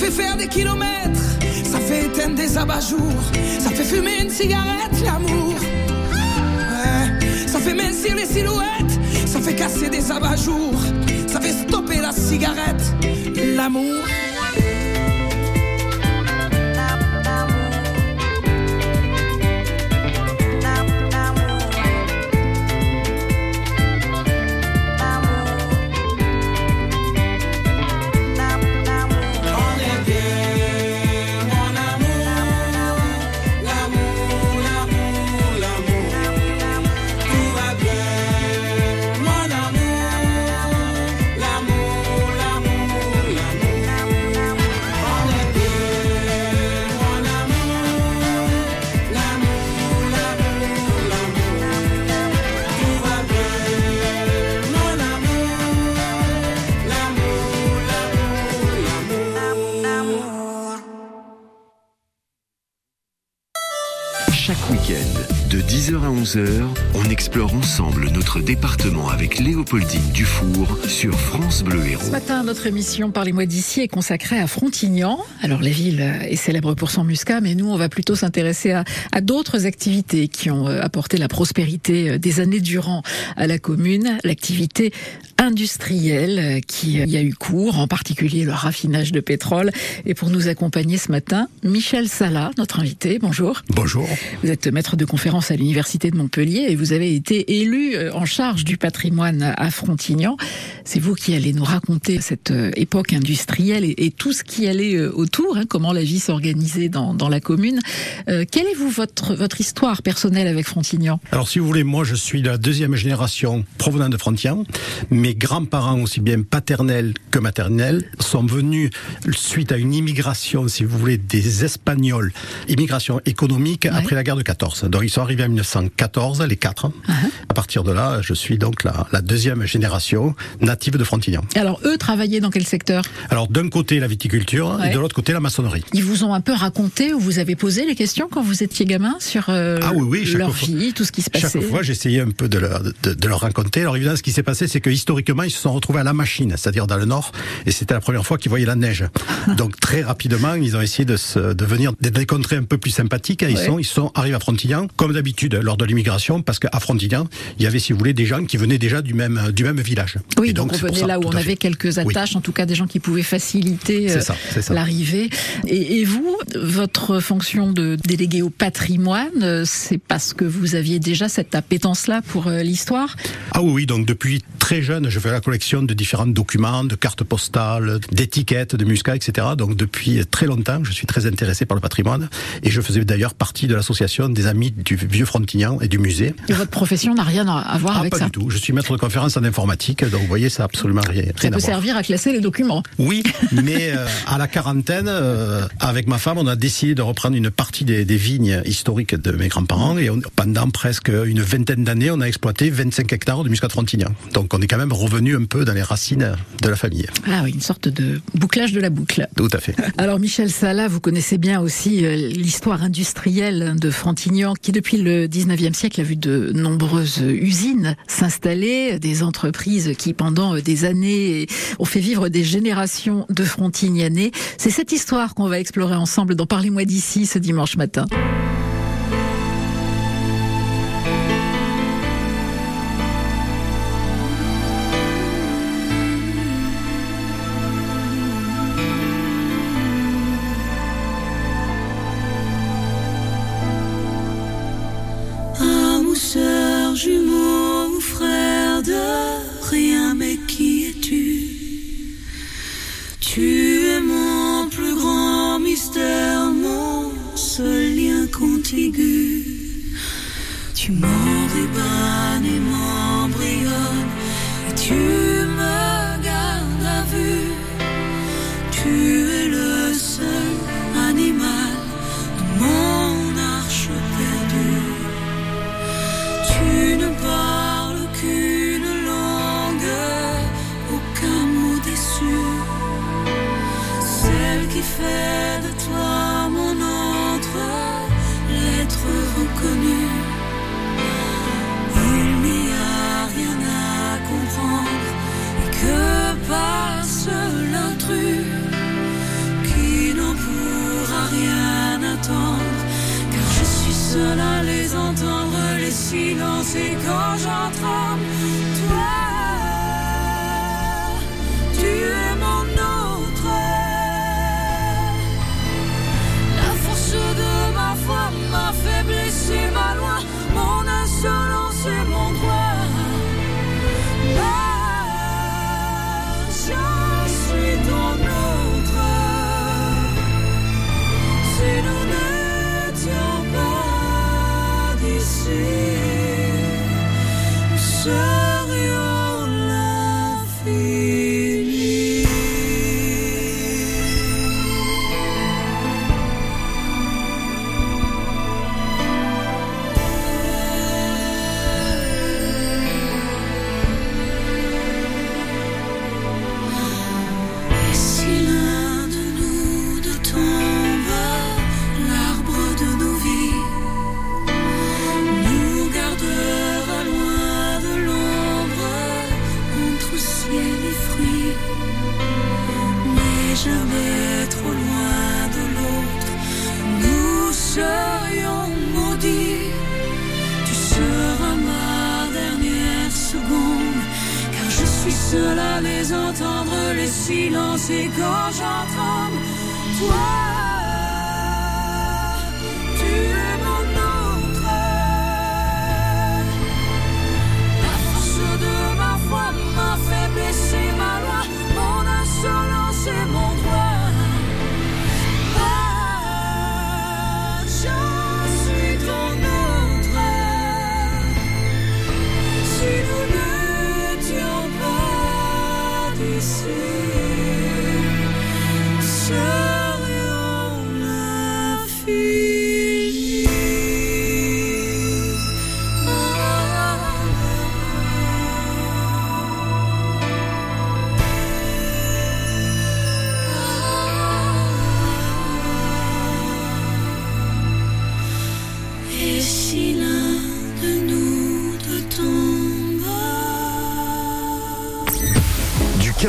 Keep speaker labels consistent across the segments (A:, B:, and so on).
A: Ça fait faire des kilomètres, ça fait éteindre des abat-jours, ça fait fumer une cigarette, l'amour. Ça fait mincir les silhouettes, ça fait casser des abat-jours, ça fait stopper la cigarette, l'amour.
B: 10h à 11h, on explore ensemble notre département avec Léopoldine Dufour sur France Bleu Héros.
C: Ce matin, notre émission Parlez-moi d'ici est consacrée à Frontignan. Alors, la ville est célèbre pour son muscat, mais nous, on va plutôt s'intéresser à, à d'autres activités qui ont euh, apporté la prospérité euh, des années durant à la commune. L'activité industrielle euh, qui y a eu cours, en particulier le raffinage de pétrole. Et pour nous accompagner ce matin, Michel Sala, notre invité. Bonjour.
D: Bonjour.
C: Vous êtes maître de conférence à l'Université de Montpellier et vous avez été élu euh, en charge du patrimoine à Frontignan. C'est vous qui allez nous raconter cette euh, époque industrielle et, et tout ce qui allait euh, autour, hein, comment la vie s'organisait dans, dans, la commune. Euh, quelle est vous votre, votre histoire personnelle avec Frontignan?
D: Alors si vous voulez, moi je suis de la deuxième génération provenant de Frontignan. Mes grands-parents, aussi bien paternels que maternels, sont venus suite à une immigration, si vous voulez, des Espagnols, immigration économique ouais. après la guerre de 14. Donc ils sont arrivés en 1914, les Uh -huh. À partir de là, je suis donc la, la deuxième génération native de Frontignan.
C: Alors eux travaillaient dans quel secteur?
D: Alors d'un côté la viticulture ouais. et de l'autre côté la maçonnerie.
C: Ils vous ont un peu raconté ou vous avez posé les questions quand vous étiez gamin sur euh,
D: ah oui, oui,
C: leur
D: fois,
C: vie, tout ce qui se passait?
D: Chaque fois, j'essayais un peu de leur, de, de leur raconter. Alors évidemment, ce qui s'est passé, c'est que historiquement, ils se sont retrouvés à la machine, c'est-à-dire dans le nord, et c'était la première fois qu'ils voyaient la neige. Donc très rapidement, ils ont essayé de, se, de venir des contrées un peu plus sympathiques. Ils, ouais. sont, ils sont arrivés à Frontignan, comme d'habitude, lors de l'immigration, parce qu'à Frontignan, il y avait, si vous voulez, des gens qui venaient déjà du même, du même village.
C: Oui, et donc, donc on venait ça, là où on avait quelques attaches, oui. en tout cas des gens qui pouvaient faciliter euh, l'arrivée. Et, et, vous, votre fonction de délégué au patrimoine, euh, c'est parce que vous aviez déjà cette appétence-là pour euh, l'histoire?
D: Ah oui, oui, donc depuis très jeune, je fais la collection de différents documents, de cartes postales, d'étiquettes, de muscats, etc. Donc depuis très longtemps, je suis très intéressé par le patrimoine et je faisais d'ailleurs partie de l'association des amis du Vieux Frontignan et du musée.
C: Votre profession n'a rien à voir
D: ah,
C: avec
D: pas
C: ça
D: du tout. Je suis maître de conférence en informatique, donc vous voyez, ça n'a absolument rien, rien
C: Ça
D: à
C: peut servir à classer les documents.
D: Oui, mais euh, à la quarantaine, euh, avec ma femme, on a décidé de reprendre une partie des, des vignes historiques de mes grands-parents et on, pendant presque une vingtaine d'années, on a exploité 25 hectares de muscat Frontignan. Donc on est quand même revenu un peu dans les racines de la famille.
C: Ah oui, une sorte de bouclage de la boucle.
D: Tout à fait.
C: Alors Michel Sala, vous connaissez bien aussi euh, l'histoire industrielle de Frontignan qui depuis le 19e siècle a vu de nombreuses usines s'installer, des entreprises qui pendant des années ont fait vivre des générations de Frontignanais. C'est cette histoire qu'on va explorer ensemble dans Parlez-moi d'ici ce dimanche matin.
E: À
F: les entendre, les silences et quand j'entends toi, les silences et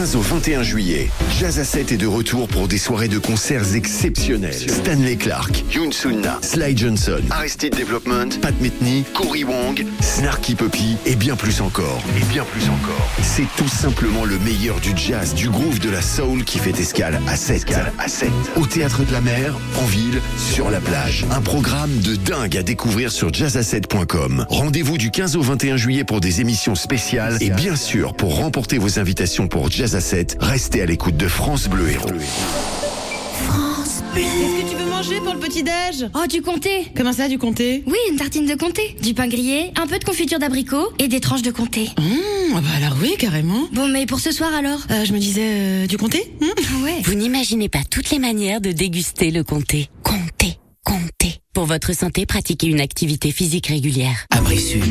B: 15 au 21 juillet, Jazz à 7 est de retour pour des soirées de concerts exceptionnelles. Stanley Clark, Yoon Sunna, Sly Johnson, Aristide Development, Pat Metheny, Cory Wong, Snarky Puppy et bien plus encore. Et bien plus encore. C'est tout simplement le meilleur du jazz, du groove, de la soul qui fait escale à 7. à 7. Au théâtre de la mer, en ville, sur la plage. Un programme de dingue à découvrir sur jazz7.com. Rendez-vous du 15 au 21 juillet pour des émissions spéciales et bien sûr pour remporter vos invitations pour Jazz à 7, restez à l'écoute de France Bleu Héros.
G: Qu'est-ce que tu veux manger pour le petit-déj
H: Oh, du comté
G: Comment ça, du comté?
H: Oui, une tartine de comté, du pain grillé, un peu de confiture d'abricot et des tranches de comté.
G: Mmh, ah bah alors oui, carrément.
H: Bon, mais pour ce soir alors?
G: Euh, je me disais, euh, du comté? Mmh.
H: Ah ouais.
I: Vous n'imaginez pas toutes les manières de déguster le comté. Pour votre santé, pratiquez une activité physique régulière.
J: Abri Sud.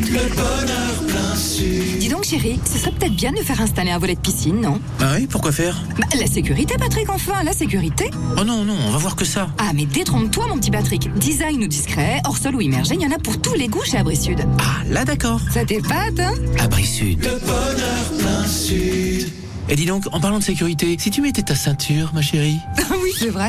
K: Dis donc chérie, ce serait peut-être bien de nous faire installer un volet de piscine, non?
J: Ah oui, pourquoi faire?
K: Bah, La sécurité Patrick, enfin, la sécurité
J: Oh non, non, on va voir que ça.
K: Ah mais détrompe-toi mon petit Patrick, design ou discret, hors sol ou immergé, il y en a pour tous les goûts chez Abri Sud.
J: Ah, là d'accord.
K: Ça t'épate, hein
J: Abri Sud. Le bonheur plein sud. Et dis donc, en parlant de sécurité, si tu mettais ta ceinture, ma chérie?
K: Ah oui, c'est vrai.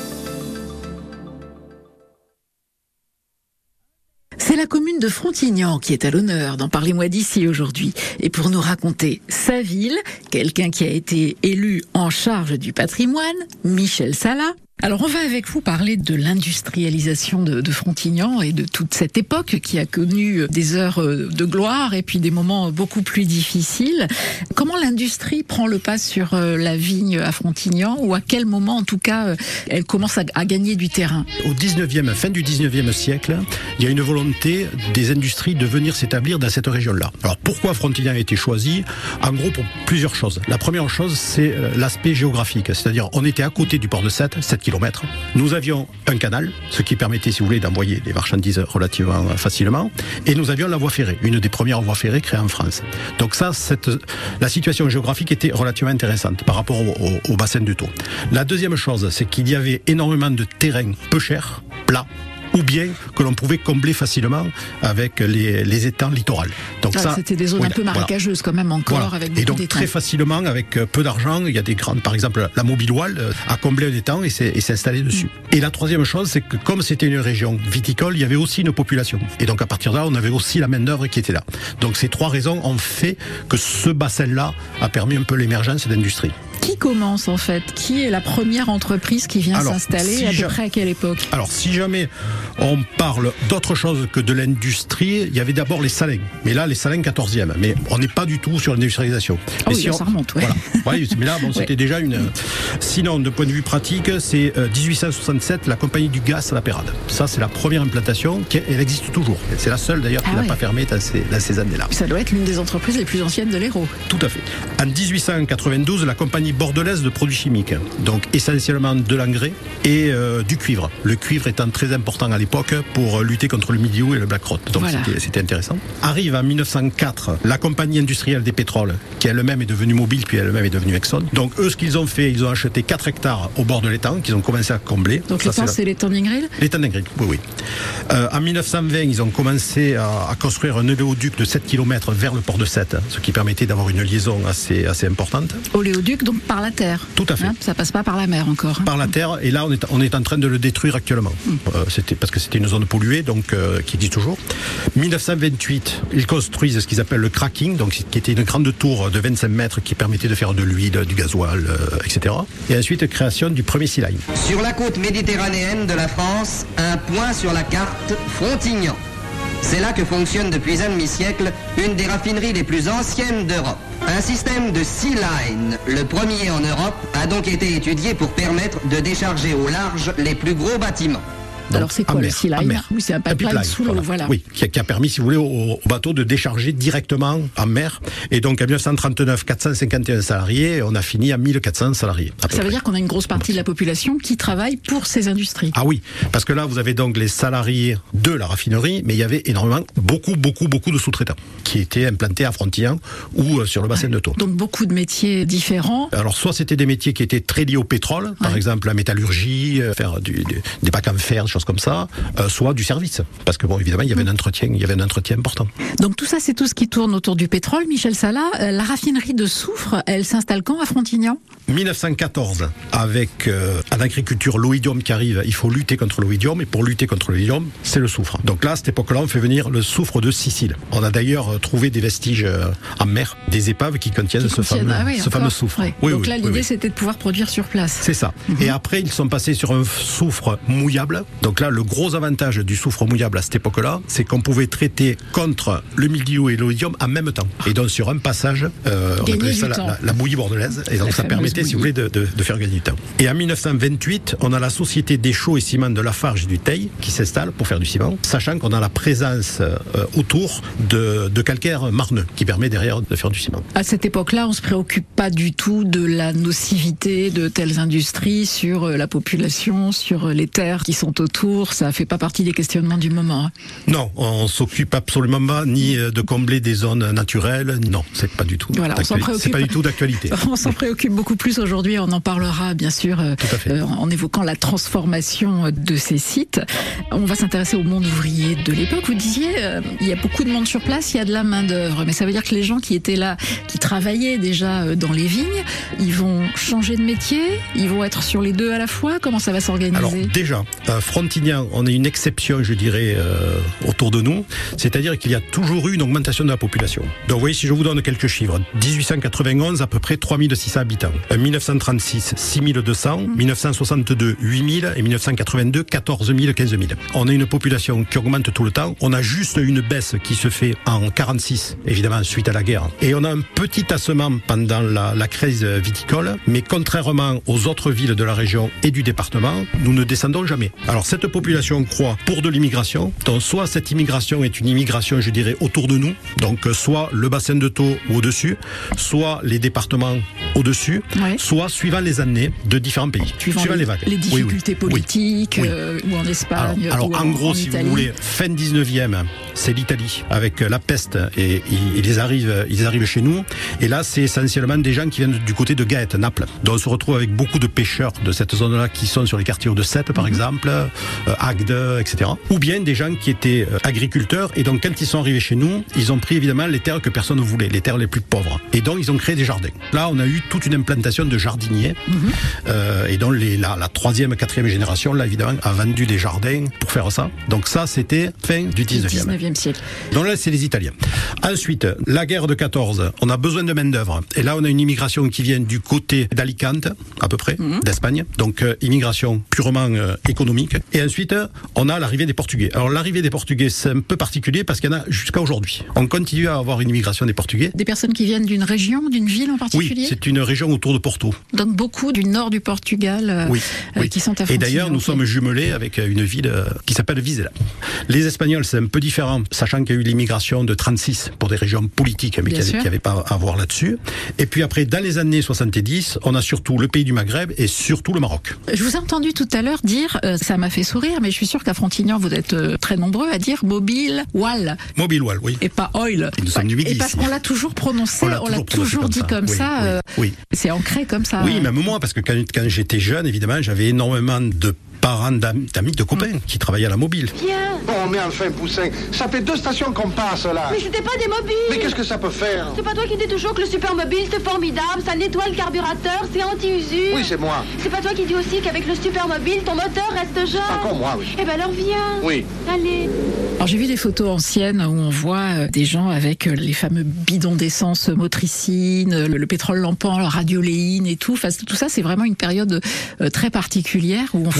C: La commune de Frontignan qui est à l'honneur d'en Parlez-moi d'ici aujourd'hui. Et pour nous raconter sa ville, quelqu'un qui a été élu en charge du patrimoine, Michel Sala. Alors on va avec vous parler de l'industrialisation de, de Frontignan et de toute cette époque qui a connu des heures de gloire et puis des moments beaucoup plus difficiles. Comment l'industrie prend le pas sur euh, la vigne à Frontignan ou à quel moment en tout cas euh, elle commence à, à gagner du terrain?
D: Au 19e, fin du 19e siècle, il y a une volonté des industries de venir s'établir dans cette région-là. Alors pourquoi Frontignan a été choisi? En gros, pour plusieurs choses. La première chose, c'est euh, l'aspect géographique, c'est-à-dire on était à côté du port de Sète, 7 km Nous avions un canal, ce qui permettait, si vous voulez, d'envoyer des marchandises relativement facilement. Et nous avions la voie ferrée, une des premières voies ferrées créées en France. Donc ça, la situation géographique était relativement intéressante par rapport au bassin du Taux. La deuxième chose, c'est qu'il y avait énormément de terrains peu chers, plats, ou bien que l'on pouvait combler facilement avec les, les étangs littoraux.
C: Donc ah, ça, c'était des zones un peu marécageuses voilà. quand même encore
D: voilà.
C: avec beaucoup
D: Et donc très facilement, avec euh, peu d'argent, il y a des grandes, par exemple, la Mobiloile euh, a comblé un étang et s'est installé dessus. Mm. Et la troisième chose, c'est que comme c'était une région viticole, il y avait aussi une population. Et donc à partir de là, on avait aussi la main d'œuvre qui était là. Donc ces trois raisons ont fait que ce bassin-là a permis un peu l'émergence d'industrie
C: qui commence en fait Qui est la première entreprise qui vient s'installer si à peu près à quelle époque
D: Alors si jamais on parle d'autre chose que de l'industrie, il y avait d'abord les salins. Mais là, les salins 14e. Mais on n'est pas du tout sur l'industrialisation.
C: Oh oui,
D: si
C: on... ça remonte, ouais.
D: voilà. ouais, mais là, bon, c'était ouais. déjà une... Sinon, de point de vue pratique, c'est 1867, la compagnie du gaz à la Pérade. Ça, c'est la première implantation. Qui, elle existe toujours. C'est la seule d'ailleurs qui ah n'a pas fermé dans ces, dans ces années-là.
C: Ça doit être l'une des entreprises les plus anciennes de l'Hérault.
D: Tout à fait. En 1892, la compagnie bordelaise de produits chimiques. Donc essentiellement de l'engrais et euh, du cuivre. Le cuivre étant très important à l'époque pour lutter contre le milieu et le black rot. Donc voilà. c'était intéressant. Arrive en 1904 la compagnie industrielle des pétroles, qui elle-même est devenue mobile, puis elle-même est devenue Exxon. Donc eux, ce qu'ils ont fait, ils ont acheté 4 hectares au bord de l'étang, qu'ils ont commencé à combler.
C: Donc l'étang, c'est l'étang d'Ingrid
D: L'étang d'Ingrid, oui, oui. Euh, en 1920, ils ont commencé à, à, construire un oléoduc de 7 km vers le port de Sète, ce qui permettait d'avoir une liaison assez, assez importante.
C: Oléoduc, donc par la terre
D: Tout à fait. Hein,
C: ça passe pas par la mer encore. Hein.
D: Par la terre, et là, on est, on est en train de le détruire actuellement. Hum. Euh, c'était parce que c'était une zone polluée, donc euh, qui existe toujours. 1928, ils construisent ce qu'ils appellent le cracking, donc qui était une grande tour de 25 mètres qui permettait de faire de l'huile, du gasoil, euh, etc. Et ensuite, création du premier sea line.
L: Sur la côte méditerranéenne de la France, un point sur la carte, Frontignan. C'est là que fonctionne depuis un demi-siècle une des raffineries les plus anciennes d'Europe. Un système de Sea Line, le premier en Europe, a donc été étudié pour permettre de décharger au large les plus gros bâtiments.
C: Donc, Alors c'est quoi mer, le sea line Oui, c'est un pipeline, pipeline sous l'eau, voilà. voilà.
D: Oui, qui a, qui a, permis, si vous voulez, au, au, bateau de décharger directement en mer. Et donc en 1939, 451 salariés, on a fini à 1400 salariés.
C: À Ça veut près. dire qu'on a une grosse partie de la population qui travaille pour ces industries.
D: Ah oui, parce que là, vous avez donc les salariés de la raffinerie, mais il y avait énormément, beaucoup, beaucoup, beaucoup de sous-traitants qui étaient implantés à Frontignan ou euh, sur le bassin
C: ouais.
D: de Thau.
C: Donc beaucoup de métiers différents.
D: Alors soit c'était des métiers qui étaient très liés au pétrole, ouais. par exemple la métallurgie, euh, faire du, du, des bacs en fer, des choses comme ça, euh, soit du service. Parce que bon, évidemment, il y avait un entretien, il y avait un entretien important.
C: Donc tout ça, c'est tout ce qui tourne autour du pétrole. Michel Salah, euh, la raffinerie de soufre, elle s'installe quand à Frontignan?
D: 1914, avec euh, en agriculture l'oïdium qui arrive, il faut lutter contre l'oïdium, et pour lutter contre l'oïdium, c'est le soufre. Donc là, à cette époque-là, on fait venir le soufre de Sicile. On a d'ailleurs trouvé des vestiges en mer, des épaves qui contiennent,
C: qui
D: ce,
C: contiennent
D: fameux,
C: ah oui,
D: ce fameux soufre.
C: Oui. Oui, Donc là, l'idée, c'était de pouvoir produire sur place.
D: C'est ça. Mm -hmm. Et après, ils sont passés sur un soufre mouillable. Donc là, le gros avantage du soufre mouillable à cette époque-là, c'est qu'on pouvait traiter contre le mildiou et l'oïdium en même temps. Et donc sur un passage, euh, on appelait ça la, la, la, bouillie bordelaise. Et donc la ça permettait, bouillie. si vous voulez, de, de, de, faire gagner du temps. Et en 1928, on a la société des chaux et ciments de Lafarge et du Teil qui s'installe pour faire du ciment, sachant qu'on a la présence euh, autour de, de, calcaire marneux qui permet derrière de faire du ciment.
C: À cette époque-là, on se préoccupe pas du tout de la nocivité de telles industries sur euh, la population, sur les terres qui sont autour. Ça fait pas partie des questionnements du moment. Hein.
D: Non, on s'occupe absolument pas ni de combler des zones naturelles. Non, c'est pas du tout.
C: Voilà,
D: c'est pas du tout d'actualité.
C: on s'en préoccupe beaucoup plus aujourd'hui. On en parlera bien sûr euh, en évoquant la transformation de ces sites. On va s'intéresser au monde ouvrier de l'époque. Vous disiez, euh, il y a beaucoup de monde sur place, il y a de la main d'œuvre, mais ça veut dire que les gens qui étaient là, qui travaillaient déjà euh, dans les vignes, ils vont changer de métier, ils vont être sur les deux à la fois? Comment ça va s'organiser?
D: Alors déjà, à Frontignan, on est une exception, je dirais, euh, autour de nous. C'est-à-dire qu'il y a toujours eu une augmentation de la population. Donc vous voyez, si je vous donne quelques chiffres, 1891, à peu près 3600 habitants. 1936, 6200. Mmh. 1962, 8000. Et 1982, 14 000, 15 000. On a une population qui augmente tout le temps. On a juste une baisse qui se fait en 46, évidemment, suite à la guerre. Et on a un petit tassement pendant la, la crise viticole. Mais contrairement aux autres villes de la région et du département, nous ne descendons jamais. Alors cette population croît pour de l'immigration. Donc, soit cette immigration est une immigration, je dirais, autour de nous. Donc, euh, soit le bassin de taux au-dessus, soit les départements au-dessus, soit suivant les années de différents pays.
C: Suivant les,
D: les vagues.
C: Les
D: oui.
C: difficultés
D: Oui.
C: politiques, euh, ou en Espagne,
D: Alors,
C: ou
D: en gros, si vous voulez, fin 19e, c'est l'Italie avec euh, la peste et ils, arrivent, ils arrivent chez nous. Et là, c'est essentiellement des gens qui viennent du côté de Gaète, Naples. Donc, on se retrouve avec beaucoup de pêcheurs de cette zone-là qui sont sur les quartiers de Sète,
C: Mhm.
D: par exemple, euh, Agde, etc. Ou bien des gens qui étaient euh, agriculteurs et donc quand ils sont arrivés chez nous, ils ont pris évidemment les terres que personne ne voulait, les terres les plus pauvres. Et donc, ils ont créé des jardins. Là, on a eu toute une implantation de jardiniers. Euh, et donc, les, la, la troisième, quatrième génération, là, évidemment, a vendu des jardins pour faire ça. Donc, ça, c'était fin du 19e.
C: 19e siècle.
D: Donc là, c'est les Italiens. Ensuite, la guerre de 14, on a besoin de main-d'œuvre. Et là, on a une immigration qui vient du côté d'Alicante, à peu près, d'Espagne. Donc, euh, immigration purement euh, économique. Et ensuite, euh, on a l'arrivée des Portugais. Alors, l'arrivée des Portugais, c'est un peu particulier parce qu'il y en a jusqu'à aujourd'hui. On continue à avoir une immigration des Portugais.
C: Des personnes qui viennent d'une région, d'une ville en
D: Oui,
C: particulier
D: c'est une région autour de Porto.
C: Donc beaucoup du nord du Portugal euh,
D: Oui,
C: euh,
D: oui.
C: qui sont à
D: Et d'ailleurs, nous sommes jumelés avec euh, une ville euh, qui s'appelle Vizela. Les Espagnols, c'est un peu différent, sachant qu'il y a eu l'immigration de 36 pour des régions politiques, mais
C: Bien
D: qui n'avaient pas à voir là-dessus. Et puis après, dans les années 70, on a surtout le pays du Maghreb et surtout le Maroc.
C: Je vous ai entendu tout à l'heure dire, euh, ça m'a fait sourire, mais je suis sûr qu'à Frontignan, vous êtes euh, très nombreux à dire mobile, wall,
D: Mobile Wall, oui.
C: et pas oil.
D: Et nous sommes du Midi
C: Et parce qu'on l'a toujours prononcé,
D: On l'a toujours
C: dit comme ça.
D: oui,
C: euh,
D: oui.
C: C'est ancré comme ça.
D: Oui, même moi, parce que quand, quand j'étais jeune, évidemment, j'avais énormément de parents, d'am- d'amis, de copains qui travaillaient à la mobile.
M: Viens. Bon, mais enfin, Poussin, ça fait deux stations qu'on passe là.
N: Mais c'était pas des mobiles
M: Mais qu'est-ce que ça peut faire
N: C'est pas toi qui dis toujours que le supermobile c'est formidable, ça nettoie le carburateur, c'est anti-usure
M: Oui, c'est moi.
N: C'est pas toi qui dis aussi qu'avec le supermobile ton moteur reste jeune
M: Encore moi, oui.
N: Eh ben alors viens
M: Oui.
N: Allez
C: Alors j'ai vu des photos anciennes où on voit euh, des gens avec euh, les fameux bidons d'essence motricine, le, le pétrole lampant, la radioléine et tout. Enfin, tout ça, c'est vraiment une période euh, très particulière où on
D: oui.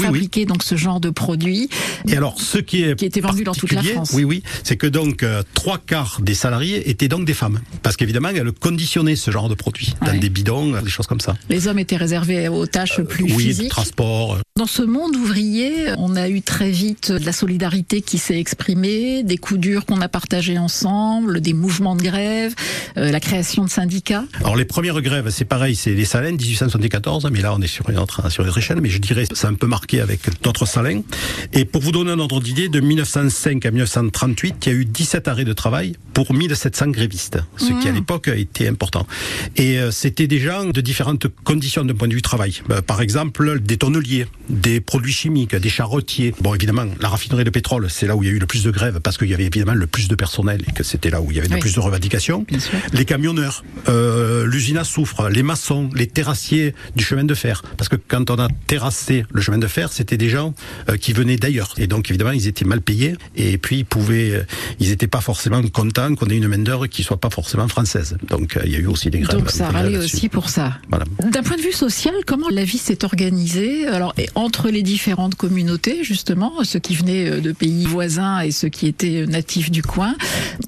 C: Donc ce genre de produits.
D: Et alors, ce qui est
C: qui était vendu dans toute la France.
D: Oui, oui, c'est que donc euh, trois quarts des salariés étaient donc des femmes, parce qu'évidemment elles conditionnaient ce genre de produits dans des bidons, euh, des choses comme ça.
C: Les hommes étaient réservés aux tâches plus
D: oui,
C: physiques.
D: transport. euh,
C: Dans ce monde ouvrier, on a eu très vite de la solidarité qui s'est exprimée, des coups durs qu'on a partagés ensemble, des mouvements de grève, euh, la création de syndicats.
D: Alors les premières grèves, c'est pareil, c'est les Salins 1874, mais là on est sur une autre, sur une autre échelle, mais je dirais c'est un peu marqué avec d'autres Salins. Et pour vous donner un ordre d'idée, de 1905 à 1938, il y a eu 17 arrêts de travail pour 1700 grévistes, ce qui à
C: Mmh.
D: l'époque était important. Et euh, c'était des gens de différentes conditions d'un point de vue travail. Euh, par exemple, des tonneliers, des produits chimiques, des charretiers. Bon, évidemment, la raffinerie de pétrole, c'est là où il y a eu le plus de grèves parce qu'il y avait évidemment le plus de personnel et que c'était là où il y avait le
C: Oui.
D: plus de revendications. Les camionneurs, euh, l'usine à soufre, les maçons, les terrassiers du chemin de fer. Parce que quand on a terrassé le chemin de fer, c'était des gens euh, qui venaient d'ailleurs. Et donc, évidemment, ils étaient mal payés. Et puis, ils pouvaient, euh, ils n'étaient pas forcément contents qu'on ait une main-d'œuvre qui soit pas forcément française. Donc, euh, il y a eu aussi des grèves.
C: Donc ça râlait aussi pour ça.
D: Voilà.
C: D'un point de vue social, comment la vie s'est organisée Alors et entre les différentes communautés, justement, ceux qui venaient de pays voisins et ceux qui étaient natifs du coin,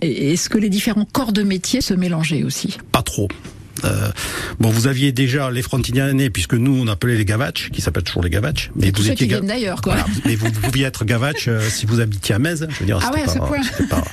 C: est-ce que les différents corps de métier se mélangeaient aussi?
D: Pas trop. Euh, bon, vous aviez déjà les frontignanais, puisque nous, on appelait les gavatches, qui s'appellent toujours les gavatches. Mais vous
C: qui
D: ga-
C: d'ailleurs, quoi.
D: Voilà. Mais vous, vous pouviez être gavatch euh, si vous habitiez à Metz. Je veux dire,
C: Ah ouais, à ce
D: pas-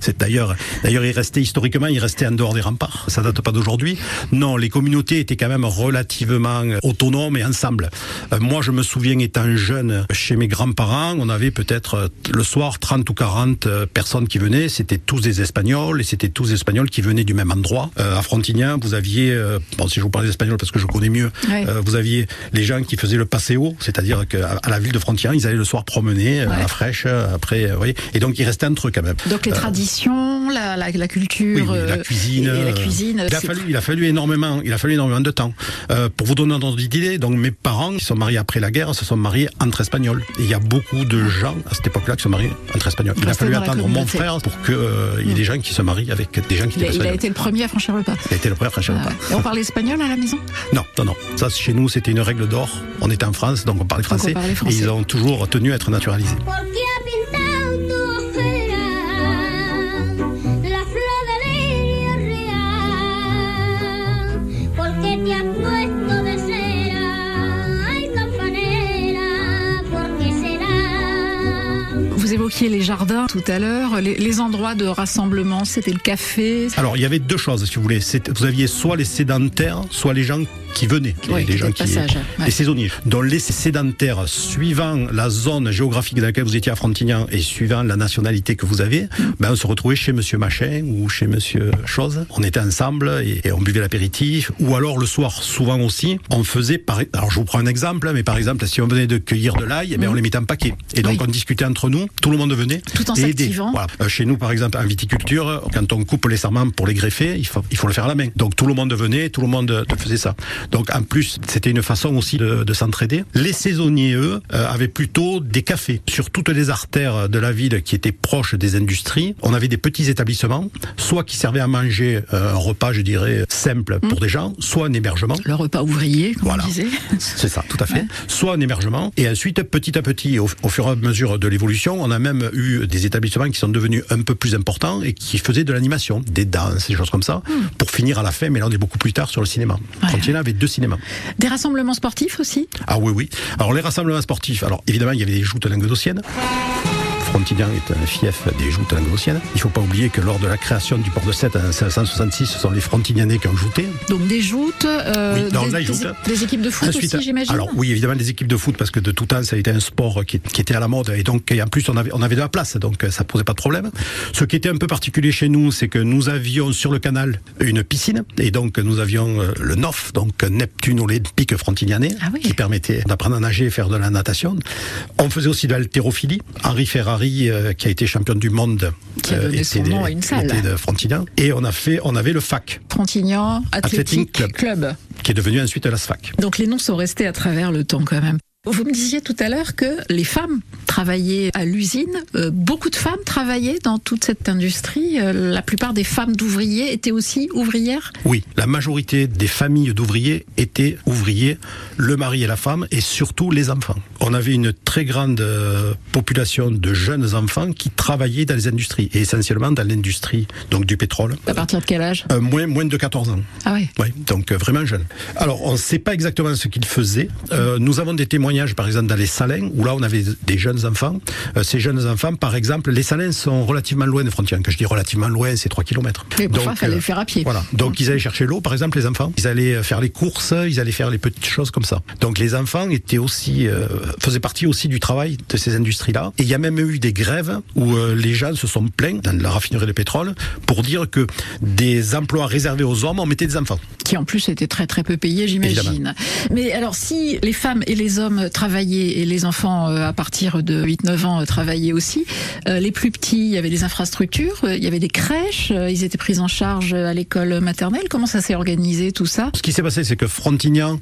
D: C'est d'ailleurs, d'ailleurs, il restait historiquement, il restait en dehors des remparts. Ça date pas d'aujourd'hui. Non, les communautés étaient quand même relativement autonomes et ensemble. Euh, moi, je me souviens étant jeune chez mes grands-parents, on avait peut-être le soir 30 ou 40 euh, personnes qui venaient. C'était tous des Espagnols et c'était tous des Espagnols qui venaient du même endroit. À Frontignan, vous aviez, euh, bon, si je vous parle d'espagnol parce que je connais mieux, euh, vous aviez les gens qui faisaient le paseo, c'est-à-dire qu'à à la ville de Frontignan, ils allaient le soir promener euh, à la fraîche, après, vous voyez, et donc ils restaient entre eux quand même.
C: Donc les traditions, la, la, la culture,
D: oui, la cuisine.
C: et, la cuisine.
D: Il a fallu, il a fallu énormément, il a fallu énormément de temps. Pour vous donner un ordre d'idée, donc mes parents qui sont mariés après la guerre se sont mariés entre espagnols. Et il y a beaucoup de gens à cette époque-là qui sont mariés entre espagnols. Il a fallu attendre mon frère pour euh, il y ait des gens qui se marient avec des gens qui
C: il,
D: étaient
C: il a
D: espagnols.
C: été le premier à franchir le pas.
D: Il a été le premier à franchir le pas.
C: Et on parle espagnol à la maison?
D: Non, non, non. Ça, chez nous, c'était une règle d'or. On était en France, donc on parlait
C: Donc on
D: français.
C: parlait français.
D: Et ils ont toujours tenu à être naturalisés.
C: Jardins tout à l'heure. Les, les endroits de rassemblement, c'était le café.
D: Alors, il y avait deux choses, si vous voulez. Vous aviez soit les sédentaires, soit les gens qui venaient,
C: Ouais,
D: les
C: qui
D: gens
C: étaient de passage, ouais.
D: les saisonniers. Donc les sédentaires, suivant la zone géographique dans laquelle vous étiez à Frontignan et suivant la nationalité que vous avez, ben on se retrouvait chez Monsieur Machin ou chez Monsieur Chose. On était ensemble et, et on buvait l'apéritif. Ou alors le soir, souvent aussi, on faisait. Par, alors je vous prends un exemple, mais par exemple, si on venait de cueillir de l'ail, ben, on les mettait en paquet. Et donc
C: Oui.
D: on discutait entre nous. Tout le monde venait
C: Tout en s'activant.
D: Voilà. Euh, Chez nous, par exemple, en viticulture, quand on coupe les sarments pour les greffer, il faut, il faut le faire à la main. Donc tout le monde venait, tout le monde faisait ça. Donc en plus, c'était une façon aussi de, de s'entraider. Les saisonniers, eux, euh, avaient plutôt des cafés. Sur toutes les artères de la ville qui étaient proches des industries, on avait des petits établissements, soit qui servaient à manger euh, un repas, je dirais, simple pour des gens, soit un hébergement.
C: Le repas ouvrier, comme
D: Voilà.
C: on disait.
D: C'est ça, tout à fait. Soit un hébergement. Et ensuite, petit à petit, au, au fur et à mesure de l'évolution, on a même eu des établissements qui sont devenus un peu plus importants et qui faisaient de l'animation, des danses, des choses comme ça, pour finir à la fin, mais là on est beaucoup plus tard sur le cinéma. Frontier avait deux cinémas.
C: Des rassemblements sportifs aussi?
D: Ah oui, oui. Alors les rassemblements sportifs, alors évidemment, il y avait des joutes languedociennes. Frontignan est un fief des joutes languedociennes. Il ne faut pas oublier que lors de la création du port de Sète en 1566, ce sont les Frontignanais qui ont jouté.
C: Donc des joutes, euh,
D: Oui, dans
C: des,
D: la
C: des-
D: joute.
C: des équipes de foot
D: Ensuite,
C: aussi, j'imagine
D: Alors oui, évidemment des équipes de foot parce que de tout temps ça a été un sport qui, qui était à la mode et donc et en plus on avait on avait de la place donc ça posait pas de problème. Ce qui était un peu particulier chez nous, c'est que nous avions sur le canal une piscine et donc nous avions euh, le NOF donc Neptune olympique frontignanais
C: Ah
D: qui permettait d'apprendre à nager et faire de la natation. On faisait aussi de l'haltérophilie. Henri Ferrari euh, qui a été champion du monde
C: Qui a
D: euh,
C: donné son
D: était-
C: nom à une salle.
D: était de Frontignan et on a fait on avait le FAC
C: Frontignan, Athletic
D: Athletic Club.
C: Club.
D: qui est devenu ensuite la SFAC.
C: Donc les noms sont restés à travers le temps quand même. Vous me disiez tout à l'heure que les femmes travaillaient à l'usine. Euh, beaucoup de femmes travaillaient dans toute cette industrie. Euh, la plupart des femmes d'ouvriers étaient aussi ouvrières.
D: Oui, la majorité des familles d'ouvriers étaient ouvriers, le mari et la femme, et surtout les enfants. On avait une très grande euh, population de jeunes enfants qui travaillaient dans les industries, et essentiellement dans l'industrie donc du pétrole.
C: À partir de quel âge?
D: Euh, moins, moins de 14 ans.
C: Ah ouais.
D: Oui, donc euh, vraiment jeune. Alors, on ne sait pas exactement ce qu'ils faisaient. Euh, nous avons des témoignages, par exemple, dans les Salins, où là, on avait des jeunes enfants. Euh, ces jeunes enfants, par exemple, les Salins sont relativement loin de frontières. Quand je dis relativement loin, c'est 3 km.
C: Mais parfois, il fallait le faire à pied.
D: Voilà. Donc, ils allaient chercher l'eau, par exemple, les enfants. Ils allaient euh, faire les courses, ils allaient faire les petites choses comme ça. Donc, les enfants étaient aussi, euh, faisaient partie aussi du travail de ces industries-là. Et il y a même eu des grèves où euh, les gens se sont plaints dans la raffinerie de pétrole pour dire que des emplois réservés aux hommes, on mettait des enfants.
C: qui en plus étaient très très peu payés, j'imagine. Mais alors si les femmes et les hommes travaillaient et les enfants euh, à partir de 8-9 ans euh, travaillaient aussi, euh, les plus petits, il y avait des infrastructures, il y avait des crèches, ils étaient pris en charge à l'école maternelle. Comment ça s'est organisé tout ça?
D: Ce qui s'est passé, c'est que Frontignan,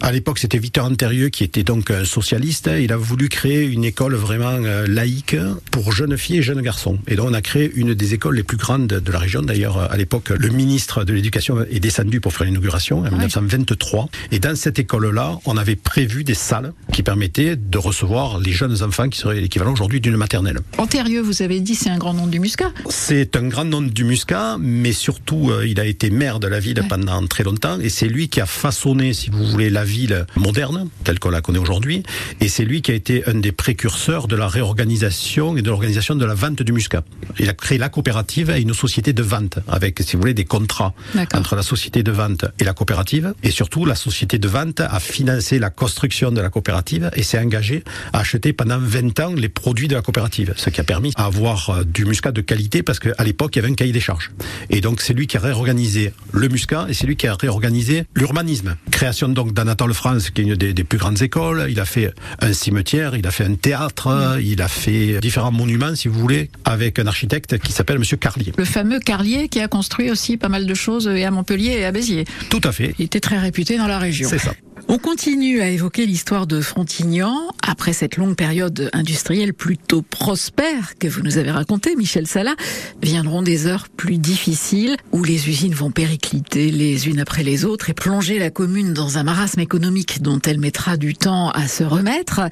D: à l'époque, c'était Victor Antérieux, qui était donc socialiste. Il a voulu créer une école vraiment laïque pour jeunes filles et jeunes garçons. Et donc, on a créé une des écoles les plus grandes de la région. D'ailleurs, à l'époque, le ministre de l'Éducation est descendu pour faire l'inauguration en 1923. Et dans cette école-là, on avait prévu des salles qui permettaient de recevoir les jeunes enfants qui seraient l'équivalent aujourd'hui d'une maternelle.
C: Antérieux, vous avez dit, c'est un grand nom du muscat.
D: C'est un grand nom du Muscat, mais surtout, euh, il a été maire de la ville pendant très longtemps, et c'est lui qui a façonné, si vous voulez, la ville moderne, telle qu'on la connaît aujourd'hui, et c'est lui qui a été un des précurseurs de la réorganisation et de l'organisation de la vente du Muscat. Il a créé la coopérative et une société de vente, avec, si vous voulez, des contrats entre la société de vente et la coopérative, et surtout, la société de vente a financé la construction de la coopérative et s'est engagé à acheter pendant 20 ans les produits de la coopérative, ce qui a permis à avoir euh, du muscat de qualité parce qu'à l'époque, il y avait un cahier des charges. Et donc, c'est lui qui a réorganisé le muscat et c'est lui qui a réorganisé l'urbanisme. Création donc d'Anatole France, qui est une des, des plus grandes écoles. Il a fait un cimetière, il a fait un théâtre, il a fait différents monuments, si vous voulez, avec un architecte qui s'appelle Monsieur Carlier.
C: Le fameux Carlier qui a construit aussi pas mal de choses et à Montpellier et à Béziers.
D: Tout à fait.
C: Il était très réputé dans la région.
D: C'est ça.
C: On continue à évoquer l'histoire de Frontignan après cette longue période industrielle plutôt prospère que vous nous avez racontée, Michel Salah. Viendront des heures plus difficiles où les usines vont péricliter les unes après les autres et plonger la commune dans un marasme économique dont elle mettra du temps à se remettre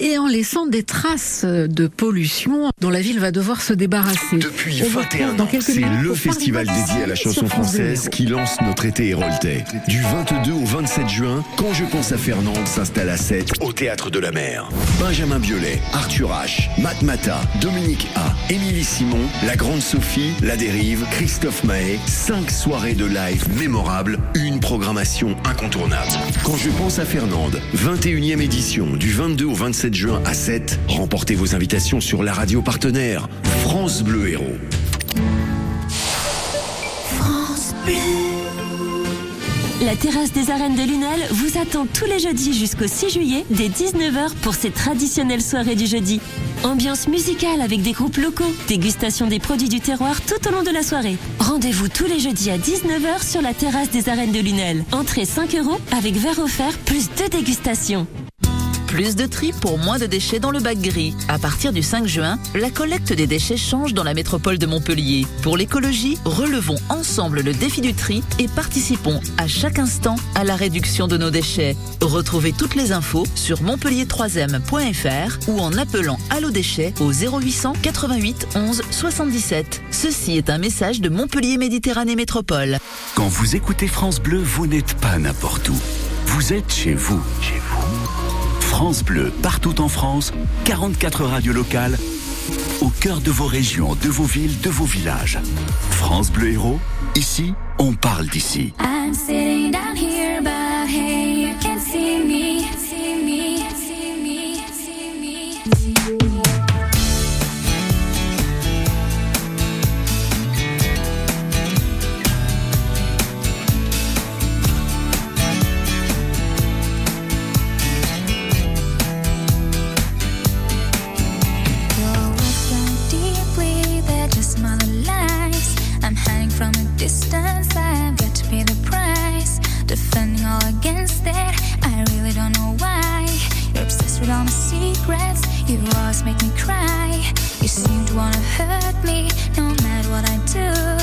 C: et en laissant des traces de pollution dont la ville va devoir se débarrasser.
B: Depuis
C: On vous
B: 21
C: retrouve dans
B: ans, c'est le festival dédié à la chanson française qui lance notre été héroltais. Du 22 au 27 juin, Congé Je pense à Fernande s'installe à 7 au Théâtre de la Mer. Benjamin Biolay, Arthur H, Matt Mata, Dominique A, Émilie Simon, La Grande Sophie, La Dérive, Christophe Mahé, 5 soirées de live mémorables, une programmation incontournable. Quand je pense à Fernande, 21e édition du 22 au 27 juin à 7, remportez vos invitations sur la radio partenaire France Bleu Héros.
O: France Bleu. La terrasse des arènes de Lunel vous attend tous les jeudis jusqu'au 6 juillet dès 19h pour ces traditionnelles soirées du jeudi. Ambiance musicale avec des groupes locaux, dégustation des produits du terroir tout au long de la soirée. Rendez-vous tous les jeudis à 19h sur la terrasse des arènes de Lunel. Entrée 5 euros avec verre offert plus deux dégustations.
P: Plus de tri pour moins de déchets dans le bac gris. À partir du 5 juin, la collecte des déchets change dans la métropole de Montpellier. Pour l'écologie, relevons ensemble le défi du tri et participons à chaque instant à la réduction de nos déchets. Retrouvez toutes les infos sur montpellier3ème.fr ou en appelant Allo Déchets au 0800 88 11 77. Ceci est un message de Montpellier Méditerranée Métropole.
F: Quand vous écoutez France Bleu, vous n'êtes pas n'importe où. Vous êtes. Chez vous. France Bleu, partout en France, 44 radios locales, au cœur de vos régions, de vos villes, de vos villages. France Bleu Héros, ici, on parle d'ici.
E: Secrets, you always make me cry. You seem to wanna hurt me, no matter what I do.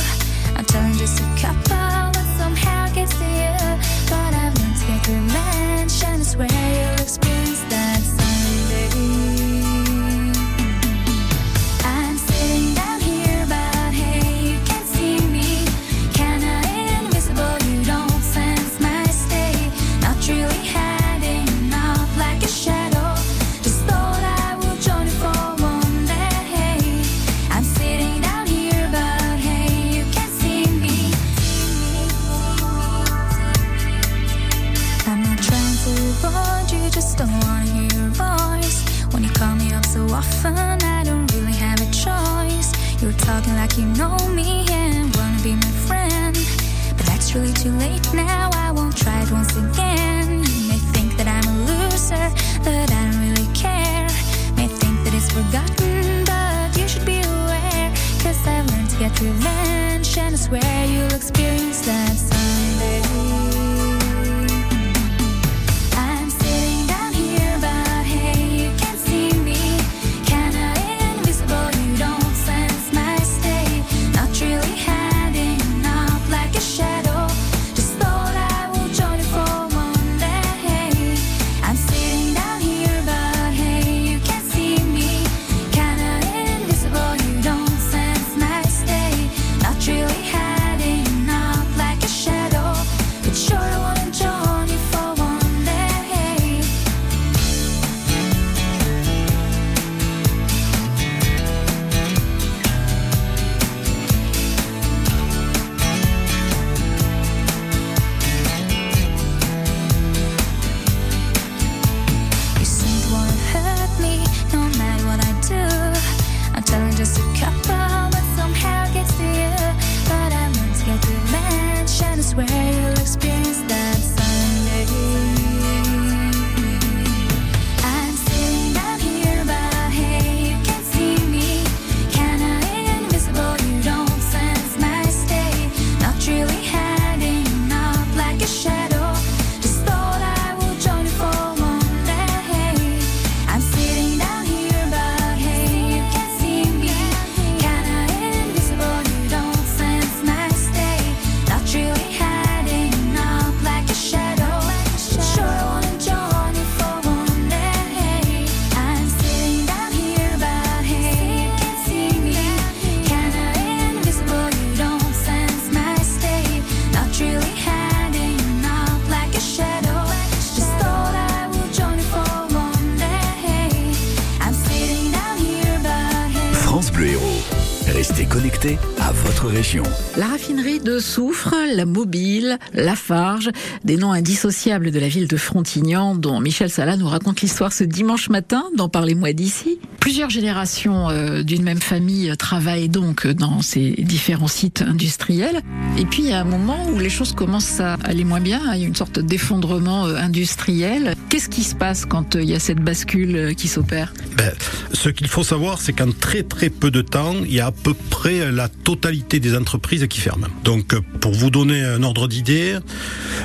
C: De soufre, la mobile, la farge, des noms indissociables de la ville de Frontignan dont Michel Salah nous raconte l'histoire ce dimanche matin dans Parlez-moi d'ici. Plusieurs générations euh, d'une même famille travaillent donc dans ces différents sites industriels. Et puis il y a un moment où les choses commencent à aller moins bien, il y a une sorte d'effondrement euh, industriel. Qu'est-ce qui se passe quand euh, il y a cette bascule euh, qui s'opère?
D: Ben, ce qu'il faut savoir, c'est qu'en très très peu de temps, il y a à peu près la totalité des entreprises qui ferment. Donc, euh, pour vous donner un ordre d'idée,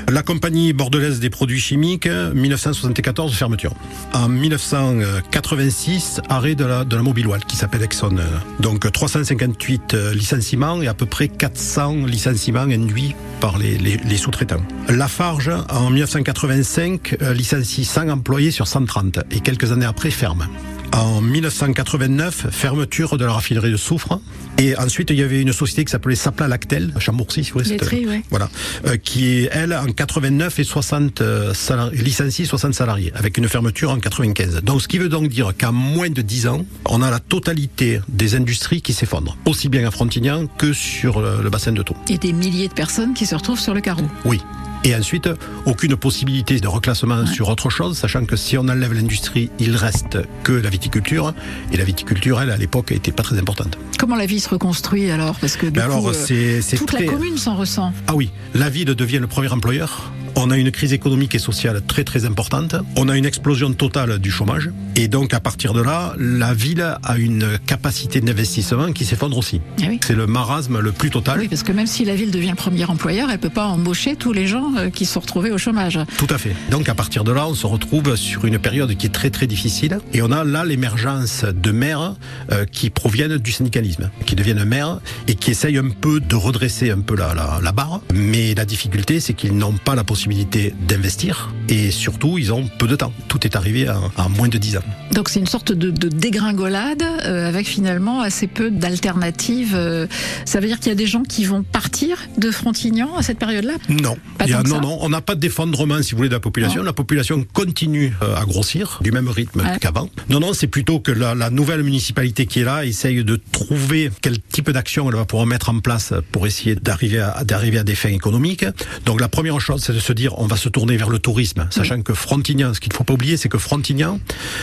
D: la compagnie bordelaise des produits chimiques, 1974, fermeture. En 1986, arrêt de la, Mobile One, qui s'appelle Exxon. Donc, 358 licenciements et à peu près 400 licenciements induits par les, les, les sous-traitants. Lafarge, en 1985, euh, licencie 100 employés sur 130 et quelques années après ferme. En 1989, fermeture de la raffinerie de soufre. Et ensuite, il y avait une société qui s'appelait Sapla Lactel, à Chambourcy, si vous voulez. C'était-
C: ouais.
D: Voilà. Euh, qui est, elle, en 89 et 60 euh, salariés, licencie 60 salariés, avec une fermeture en 95. Donc, ce qui veut donc dire qu'en moins de 10 ans, on a la totalité des industries qui s'effondrent. Aussi bien à Frontignan que sur le, bassin de Thau.
C: Et des milliers de personnes qui se retrouvent sur le carreau.
D: Oui. Et ensuite, aucune possibilité de reclassement sur autre chose, sachant que si on enlève l'industrie, il reste que la viticulture. Et la viticulture, elle, à l'époque, était pas très importante.
C: Comment la vie se reconstruit alors? Parce que du
D: alors,
C: coup, euh, toute
D: très-
C: la commune s'en ressent.
D: Ah oui, la ville devient le premier employeur. On a une crise économique et sociale très très importante. On a une explosion totale du chômage. Et donc à partir de là, la ville a une capacité d'investissement qui s'effondre aussi.
C: Ah oui.
D: C'est le marasme le plus total.
C: Oui, parce que même si la ville devient le premier employeur, elle peut pas embaucher tous les gens euh, qui se sont retrouvés au chômage.
D: Tout à fait. Donc à partir de là, on se retrouve sur une période qui est très très difficile. Et on a là l'émergence de maires euh, qui proviennent du syndicalisme, qui deviennent maires et qui essayent un peu de redresser un peu la, la, la barre. Mais la difficulté, c'est qu'ils n'ont pas la possibilité d'investir et surtout, ils ont peu de temps. Tout est arrivé en, en moins de 10 ans.
C: Donc c'est une sorte de, de dégringolade euh, avec finalement assez peu d'alternatives. euh. ça veut dire qu'il y a des gens qui vont partir de Frontignan à cette période-là?
D: Non,
C: Pas
D: a- non, non, on n'a pas d'effondrement, si vous voulez, de la population. La population continue euh, à grossir du même rythme
C: Ouais.
D: qu'avant. Non, non, c'est plutôt que la, la nouvelle municipalité qui est là essaye de trouver quel type d'action elle va pouvoir mettre en place pour essayer d'arriver à, d'arriver à des fins économiques. Donc la première chose, c'est de se dire, on va se tourner vers le tourisme, sachant que Frontignan, ce qu'il ne faut pas oublier, c'est que Frontignan,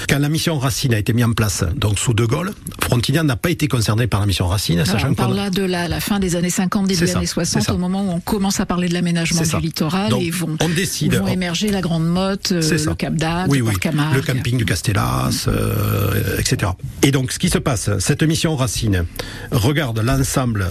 D: quand la mission Racine a été mise en place, donc sous De Gaulle, Frontignan n'a pas été concerné par la mission Racine,
C: Alors,
D: sachant
C: on parle là de la, la fin des années 50, début des années
D: c'est
C: 60,
D: ça.
C: au moment où on commence à parler de l'aménagement du littoral
D: Donc,
C: et vont,
D: on décide.
C: vont
D: on-
C: émerger la Grande Motte, euh, le Cap d'Agde,
D: oui,
C: le
D: oui. Camping du Castellas, euh, etc. Et donc, ce qui se passe, cette mission Racine regarde l'ensemble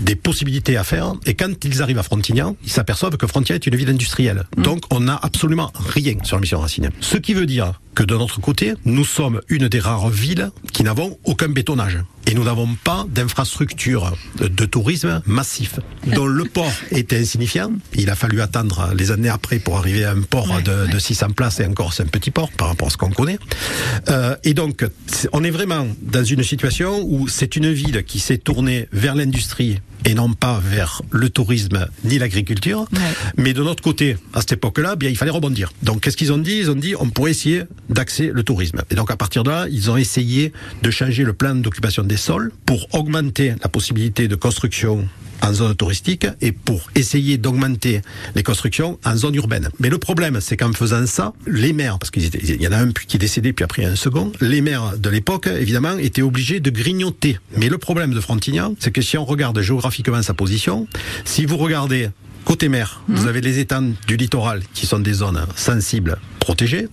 D: des possibilités à faire, et quand ils arrivent à Frontignan, ils s'aperçoivent que Frontignan est une ville industrielle. Donc, on n'a absolument rien sur la mission Racine. Ce qui veut dire que de notre côté, nous sommes une des rares villes qui n'avons aucun bétonnage. Et nous n'avons pas d'infrastructure de, tourisme massif, dont le port était insignifiant. Il a fallu attendre les années après pour arriver à un port de, de 600 places, et encore c'est un petit port par rapport à ce qu'on connaît. Euh, et donc, on est vraiment dans une situation où c'est une ville qui s'est tournée vers l'industrie et non pas vers le tourisme ni l'agriculture. Mais de notre côté, à cette époque-là, bien, il fallait rebondir. Donc, qu'est-ce qu'ils ont dit? Ils ont dit, on pourrait essayer d'axer le tourisme. Et donc, à partir de là, ils ont essayé de changer le plan d'occupation des sols pour augmenter la possibilité de construction en zone touristique et pour essayer d'augmenter les constructions en zone urbaine. Mais le problème, c'est qu'en faisant ça, les maires, parce qu'il y en a un qui est décédé, puis après un second, les maires de l'époque, évidemment, étaient obligés de grignoter. Mais le problème de Frontignan, c'est que si on regarde géographiquement sa position, si vous regardez Côté mer, vous avez les étangs du littoral qui sont des zones sensibles protégées.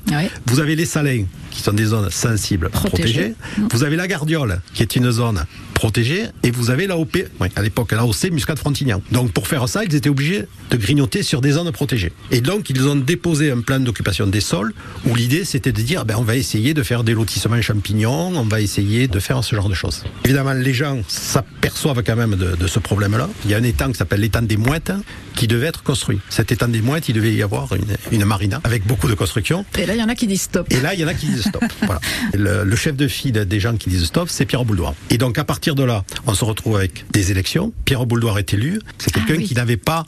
D: Vous avez les salins qui sont des zones sensibles
C: Protégées.
D: protégées. Vous avez la Gardiole qui est une zone protégée et vous avez l'AOP, oui, à l'époque l'AOC Muscat Frontignan. Donc pour faire ça, ils étaient obligés de grignoter sur des zones protégées. Et donc ils ont déposé un plan d'occupation des sols où l'idée c'était de dire ben, on va essayer de faire des lotissements champignons, on va essayer de faire ce genre de choses. Évidemment, les gens s'aperçoivent quand même de, de ce problème-là. Il y a un étang qui s'appelle l'étang des Mouettes qui devait être construit. Cet étang des Mouettes, il devait y avoir une, une marina avec beaucoup de constructions construction.
C: Et là, il y en a qui disent stop.
D: Et là, il y en a qui disent stop. voilà. Le, le, chef de file des gens qui disent stop, c'est Pierre Bouldoir. Et donc, à partir de là, on se retrouve avec des élections. Pierre Bouldoir est élu. C'est quelqu'un ah, oui. qui n'avait pas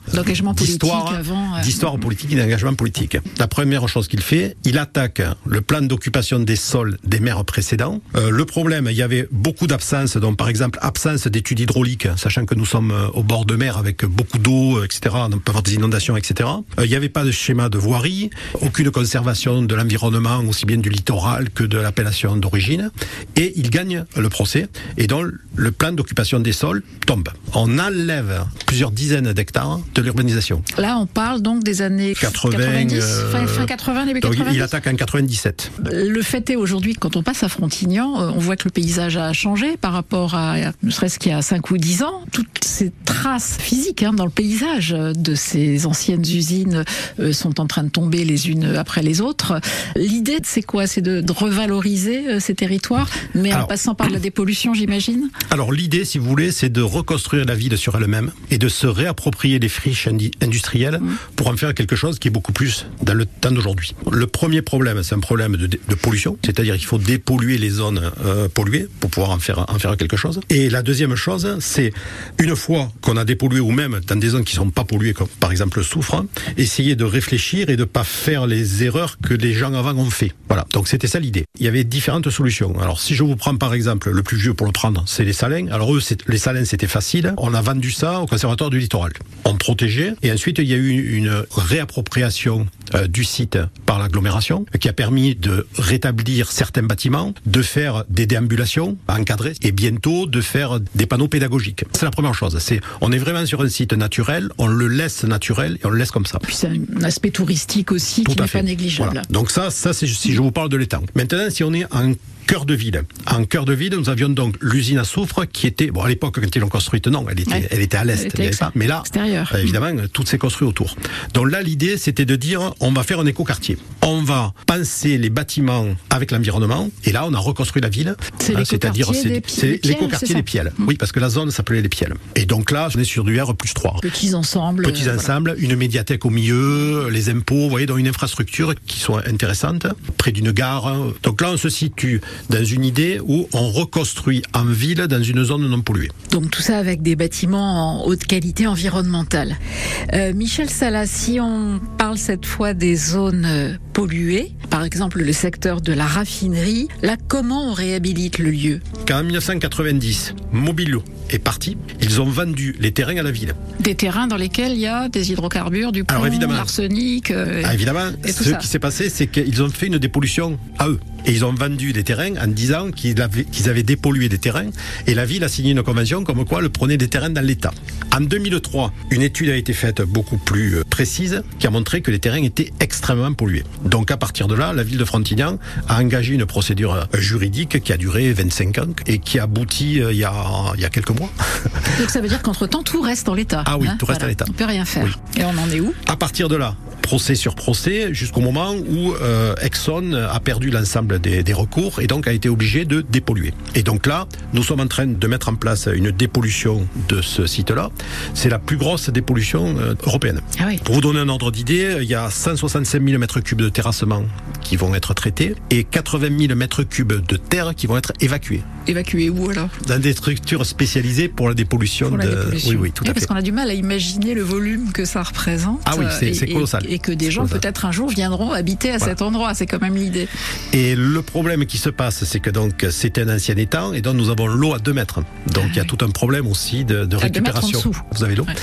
D: d'histoire,
C: euh...
D: d'histoire politique et d'engagement politique. La première chose qu'il fait, il attaque le plan d'occupation des sols des maires précédents. Euh, le problème, il y avait beaucoup d'absences, donc par exemple absence d'études hydrauliques, sachant que nous sommes euh, au bord de mer avec beaucoup d'eau, etc. On peut avoir des inondations, etc. Euh, il n'y avait pas de schéma de voirie, aucune conservation de l'environnement, aussi bien du littoral que de l'appellation d'origine. Et il gagne le procès. Et donc, le plan d'occupation des sols tombe. On enlève plusieurs dizaines d'hectares de l'urbanisation.
C: Là, on parle donc des années
D: 80,
C: 90,
D: euh,
C: fin, fin 80, début 90.
D: Il attaque en 97.
C: Le fait est aujourd'hui, quand on passe à Frontignan, on voit que le paysage a changé par rapport à, ne serait-ce qu'il y a 5 ou 10 ans. Toutes ces traces physiques hein, dans le paysage de ces anciennes usines euh, sont en train de tomber les unes après les autres. L'idée, c'est quoi? C'est de, de, revaloriser euh, ces territoires, mais Alors, en passant par la dépollution, j'imagine?
D: Alors l'idée, si vous voulez, c'est de reconstruire la ville sur elle-même et de se réapproprier les friches industrielles mmh. pour en faire quelque chose qui est beaucoup plus dans le temps d'aujourd'hui. Le premier problème, c'est un problème de, de pollution, c'est-à-dire qu'il faut dépolluer les zones euh, polluées pour pouvoir en faire, en faire quelque chose. Et la deuxième chose, c'est une fois qu'on a dépollué ou même dans des zones qui sont pas polluées, comme par exemple le soufre, essayer de réfléchir et de pas faire les erreurs que les gens avant ont fait. Voilà. Donc c'était ça l'idée. Il y avait différentes solutions. Alors si je vous prends par exemple le plus vieux pour le prendre, c'est les salins. Alors eux, les salins c'était facile. On a vendu ça au conservatoire du littoral. On protégeait et ensuite il y a eu une réappropriation euh, du site par l'agglomération qui a permis de rétablir certains bâtiments, de faire des déambulations encadrées et bientôt de faire des panneaux pédagogiques. C'est la première chose. C'est on est vraiment sur un site naturel, on le laisse naturel et on le laisse comme ça.
C: Puis c'est un aspect touristique aussi
D: Tout
C: qui n'est pas négligeable.
D: Voilà. Donc ça, ça c'est si je vous parle de l'étang. Maintenant, si on est en cœur de ville. En cœur de ville, nous avions donc l'usine à soufre qui était, bon, à l'époque, quand ils l'ont construite, non, elle était, ouais. elle était à l'est, mais là,
C: extérieur.
D: évidemment, tout s'est construit autour. Donc là, l'idée, c'était de dire, on va faire un écoquartier. On va penser les bâtiments avec l'environnement, et là, on a reconstruit la ville.
C: C'est-à-dire,
D: c'est l'écoquartier des Piels. Mmh. Oui, parce que la zone s'appelait les Piels. Et donc là, on est sur du R plus 3.
C: Petits ensembles.
D: Petits
C: euh,
D: ensembles, voilà. une médiathèque au milieu, les impôts, vous voyez, dans une infrastructure qui soit intéressante, près d'une gare. Donc là, on se situe dans une idée où on reconstruit en ville dans une zone non polluée.
C: Donc tout ça avec des bâtiments en haute qualité environnementale. Euh, Michel Salas, si on parle cette fois des zones polluées, par exemple le secteur de la raffinerie, là comment on réhabilite le lieu?
D: Quand en 1990, Mobilo est parti, ils ont vendu les terrains à la ville.
C: Des terrains dans lesquels il y a des hydrocarbures, du plomb, l'arsenic. Euh,
D: ah, évidemment, ce ça. qui s'est passé, c'est qu'ils ont fait une dépollution à eux. Et ils ont vendu des terrains en disant qu'ils avaient, dépollué des terrains. Et la ville a signé une convention comme quoi elle prenait des terrains dans l'État. En 2003, une étude a été faite beaucoup plus précise qui a montré que les terrains étaient extrêmement pollués. Donc à partir de là, la ville de Frontignan a engagé une procédure juridique qui a duré 25 ans et qui a abouti il y a, il y a quelques mois.
C: Donc ça veut dire qu'entre-temps, tout reste en l'état.
D: Ah oui, hein tout reste
C: voilà.
D: en l'état.
C: On peut rien faire. Oui. Et on en est où?
D: À partir de là, procès sur procès jusqu'au moment où euh, Exxon a perdu l'ensemble des, des, recours et donc a été obligé de dépolluer. Et donc là, nous sommes en train de mettre en place une dépollution de ce site-là. C'est la plus grosse dépollution euh, européenne.
C: Ah oui.
D: Pour vous donner un ordre d'idée, il y a 165 000 mètres cubes de terrassement qui vont être traités et 80 000 mètres cubes de terre qui vont être évacués.
C: Évacués où alors?
D: Dans des structures spécialisées pour la dépollution.
C: Pour la
D: de... Oui, oui, tout
C: oui,
D: à
C: parce
D: fait.
C: qu'on a du mal à imaginer le volume que ça représente.
D: Ah oui, c'est colossal.
C: Et, et, que des gens peut-être un jour viendront habiter à voilà. cet endroit. C'est quand même l'idée.
D: Et le problème qui se passe, c'est que donc c'est un ancien étang et donc nous avons l'eau à 2 mètres. Donc il y a tout un problème aussi de, de récupération. Vous avez l'eau. Ouais.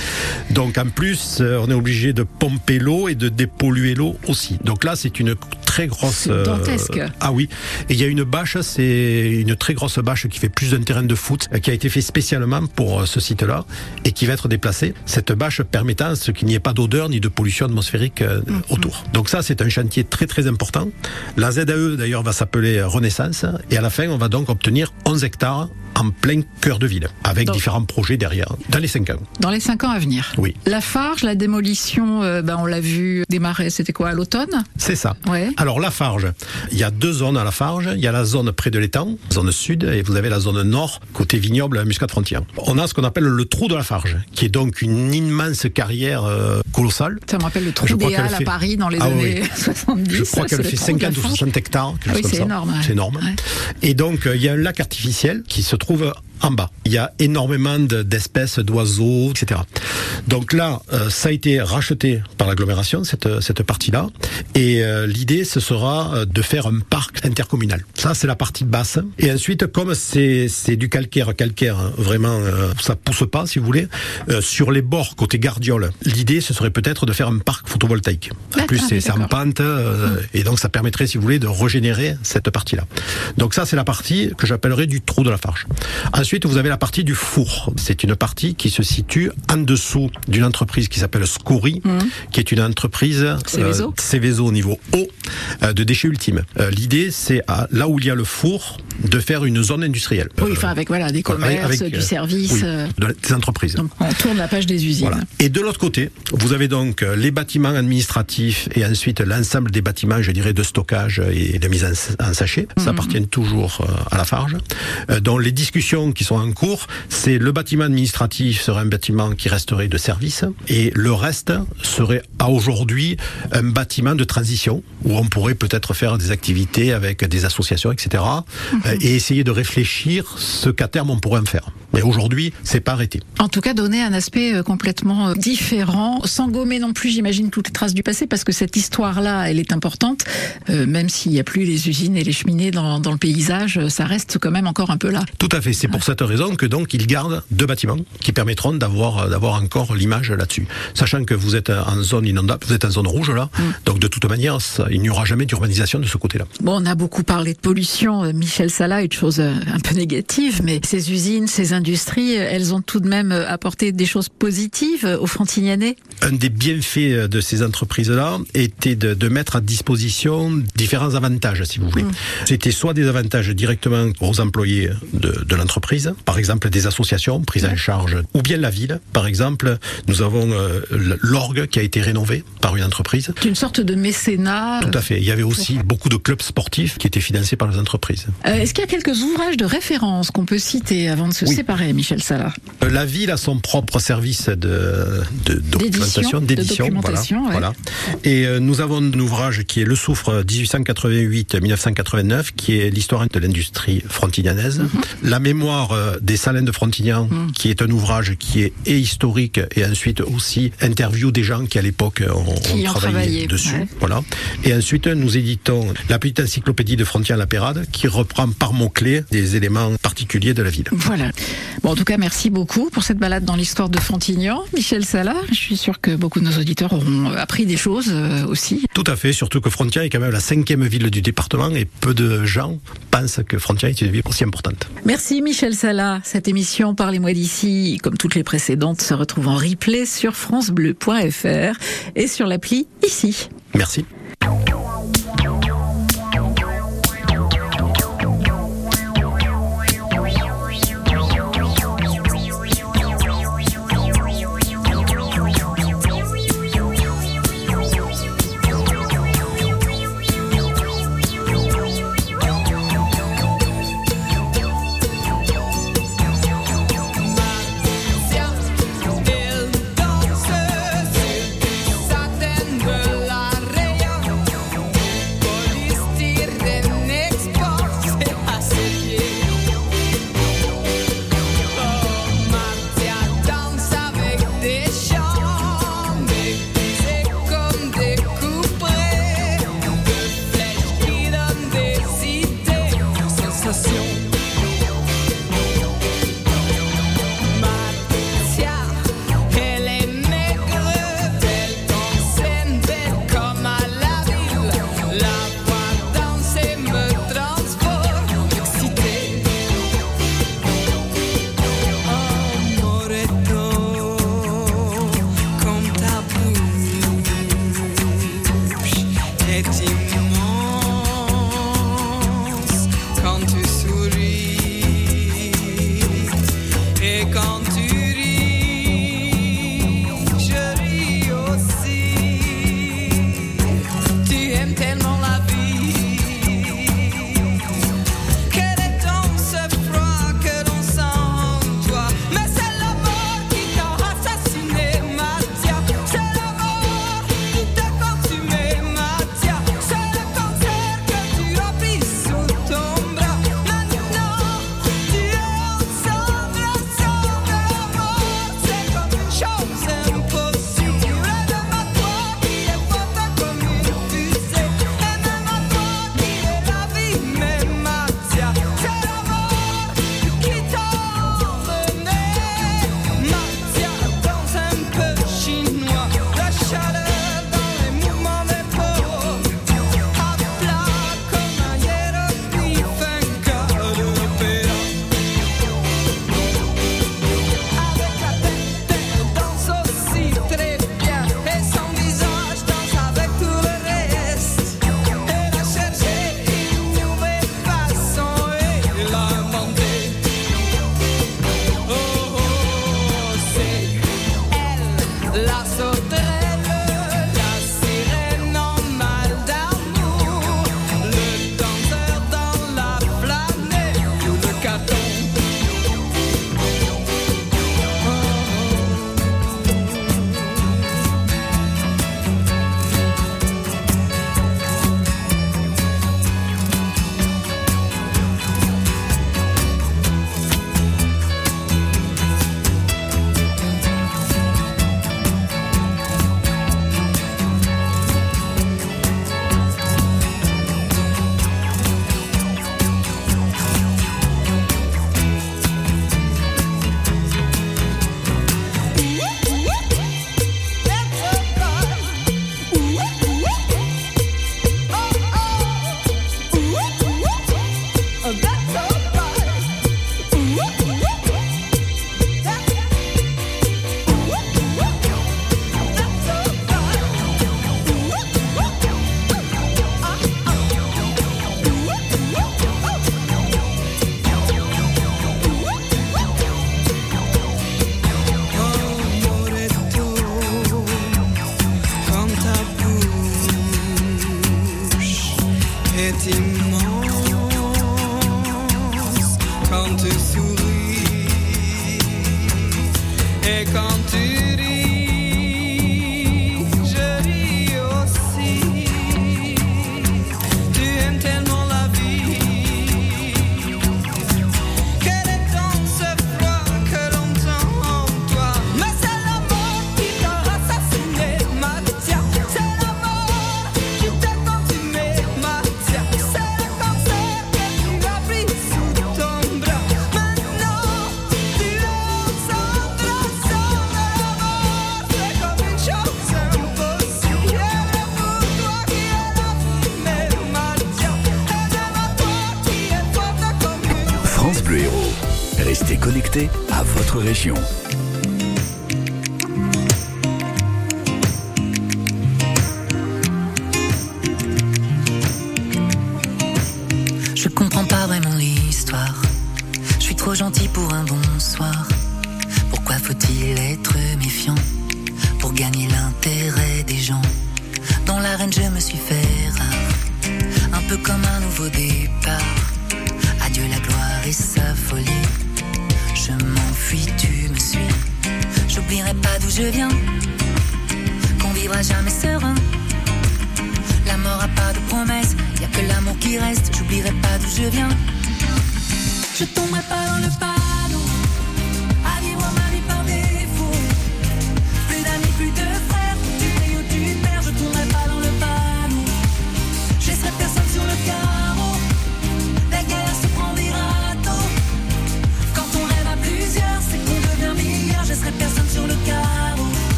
D: Donc en plus, euh, on est obligé de pomper l'eau et de dépolluer l'eau aussi. Donc là, c'est une très grosse.
C: Dantesque.
D: Euh, ah oui. Et il y a une bâche, c'est une très grosse bâche qui fait plus d'un terrain de foot, euh, qui a été fait spécialement pour ce site-là et qui va être déplacée. Cette bâche permettant ce qu'il n'y ait pas d'odeur ni de pollution atmosphérique euh, mmh. autour. Donc ça, c'est un chantier très très important. La ZAE d'ailleurs va s'appeler Renaissance et à la fin, on va donc obtenir 11 hectares en plein cœur de ville, avec
C: Donc-
D: différents projets derrière, dans les 5 ans.
C: Dans les cinq ans à venir.
D: Oui.
C: La Farge, la démolition, euh, ben, on l'a vu démarrer, c'était quoi, à l'automne?
D: C'est ça.
C: Ouais.
D: Alors Lafarge, il y a deux zones à Lafarge. Il y a la zone près de l'étang, zone sud, et vous avez la zone nord, côté vignoble, à Muscat Frontière. On a ce qu'on appelle le trou de Lafarge, qui est donc une immense carrière euh, colossale.
C: Ça me rappelle le trou des Halles à
D: fait-
C: Paris dans les
D: Ah
C: années
D: oui.
C: 70.
D: Je crois qu'elle
C: le
D: fait
C: trou de la
D: 50 ou
C: Farge.
D: 60 hectares. quelque
C: Ah oui,
D: chose comme
C: c'est énorme, ouais.
D: C'est énorme.
C: Ouais.
D: Et donc, euh, il y a un lac artificiel qui se trouve en bas. Il y a énormément de- d'espèces d'oiseaux, etc. Donc là, euh, ça a été racheté par l'agglomération, cette, cette partie-là. Et euh, l'idée, ce sera euh, de faire un parc intercommunal. Ça, c'est la partie basse. Et ensuite, comme c'est du calcaire, calcaire, hein, vraiment, euh, ça pousse pas, si vous voulez, sur les bords, côté Gardiole, l'idée, ce serait peut-être de faire un parc photovoltaïque. En plus, c'est en pente, euh, et donc ça permettrait, si vous voulez, de régénérer cette partie-là. Donc ça, c'est la partie que j'appellerais du trou de la farge. Ensuite, vous avez la partie du four. C'est une partie qui se situe en dessous d'une entreprise qui s'appelle Scori, qui est une entreprise
C: Mmh. Céveso.
D: euh, au niveau haut euh, de déchets ultimes. Euh, L'idée, c'est là où il y a le four, de faire une zone industrielle.
C: Oui, enfin avec voilà, des commerces,
D: avec,
C: du
D: euh,
C: service.
D: oui,
C: euh,
D: de- des entreprises.
C: donc on tourne la page des usines.
D: Voilà. Et de l'autre côté, vous avez donc euh, les bâtiments administratifs et ensuite l'ensemble des bâtiments, je dirais, de stockage et de mise en, en sachet. Ça
C: Mhm.
D: appartient toujours euh, à la Farge. Euh, Donc les discussions qui sont en cours, c'est le bâtiment administratif serait un bâtiment qui resterait de service et le reste serait à aujourd'hui un bâtiment de transition où on pourrait peut-être faire des activités avec des associations, etc. euh, et essayer de réfléchir ce qu'à terme on pourrait en faire. Mais aujourd'hui, c'est pas arrêté.
C: En tout cas, donner un aspect euh, complètement euh, différent, sans gommer non plus, j'imagine, toutes les traces du passé, parce que cette histoire-là, elle est importante, euh, même s'il n'y a plus les usines et les cheminées dans, dans le paysage, ça reste quand même encore un peu là.
D: Tout à fait. C'est pour cette raison que donc ils gardent deux bâtiments qui permettront d'avoir d'avoir encore l'image là-dessus. Sachant que vous êtes en zone inondable, vous êtes en zone rouge là, donc de toute manière, ça- il n'y aura jamais d'urbanisation de ce côté-là.
C: Bon, on a beaucoup parlé de pollution, Michel Sala, une chose euh, un peu négative, mais ces usines, ces industries, euh, elles ont tout de même euh, apporté des choses positives aux Frontignanais.
D: Un des bienfaits de ces entreprises-là était de, de mettre à disposition différents avantages, si vous voulez.
C: Mm.
D: C'était soit des avantages directement aux employés de, de l'entreprise, par exemple des associations prises en charge, ou bien la ville. Par exemple, nous avons euh, l'orgue qui a été rénové par une entreprise.
C: Une sorte de mécénat.
D: Tout à fait. Il y avait aussi beaucoup de clubs sportifs qui étaient financés par les entreprises.
C: Euh, Est-ce qu'il y a quelques ouvrages de référence qu'on peut citer avant de se
D: Oui.
C: séparer, Michel Sala?
D: Euh, La ville a son propre service de, de documentation, d'édition.
C: documentation,
D: voilà,
C: ouais.
D: voilà. Et euh, nous avons un ouvrage qui est Le Soufre 1888-1989, qui est l'histoire de l'industrie frontinianaise.
C: Mhm.
D: La mémoire euh, des salins de Frontignan, qui est un ouvrage qui est et historique et ensuite aussi interview des gens qui à l'époque ont, travaillé dessus.
C: ouais.
D: Voilà. Et ensuite, nous éditons la petite encyclopédie de Frontier la Pérade, qui reprend par mots-clés des éléments particuliers de la ville.
C: Voilà. Bon, en tout cas, merci beaucoup pour cette balade dans l'histoire de Frontignan. Michel Sala, je suis sûr que beaucoup de nos auditeurs auront appris des choses euh, aussi.
D: Tout à fait, surtout que Frontier est quand même la cinquième ville du département et peu de gens pensent que Frontier est une ville aussi importante.
C: Merci Michel Sala. Cette émission Parlez-moi d'ici, comme toutes les précédentes, se retrouve en replay sur francebleu.fr et sur l'appli ici.
D: Merci.
F: Votre région.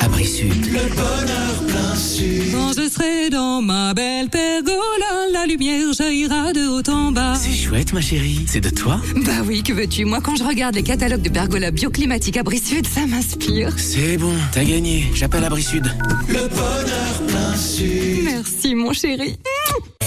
J: Abri Sud.
Q: Le bonheur plein sud.
F: Quand je serai dans ma belle pergola, la lumière jaillira de haut en bas.
J: C'est chouette, ma chérie. C'est de toi
K: Bah oui, que veux-tu? Moi, quand je regarde les catalogues de pergola bioclimatique Abri Sud, ça m'inspire.
J: C'est bon, t'as gagné. J'appelle Abri Sud.
Q: Le bonheur plein sud.
K: Merci, mon chéri.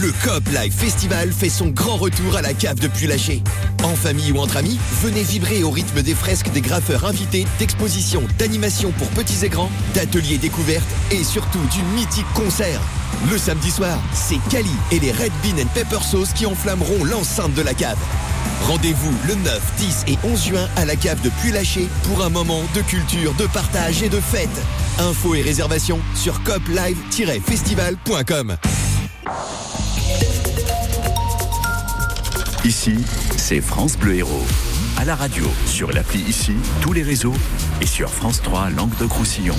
B: Le COP Live Festival fait son grand retour à la cave de Puy-Laché. En famille ou entre amis, venez vibrer au rythme des fresques des graffeurs invités, d'expositions, d'animations pour petits et grands, d'ateliers découvertes et surtout du mythique concert. Le samedi soir, c'est Kali et les Red Bean and Pepper Sauce qui enflammeront l'enceinte de la cave. Rendez-vous le 9, 10 et 11 juin à la cave de Puy-Laché pour un moment de culture, de partage et de fête. Infos et réservations sur coplive-festival.com.
R: Ici, c'est France Bleu Héros. À la radio, sur l'appli Ici, tous les réseaux et sur France 3 Langue de Croussillon.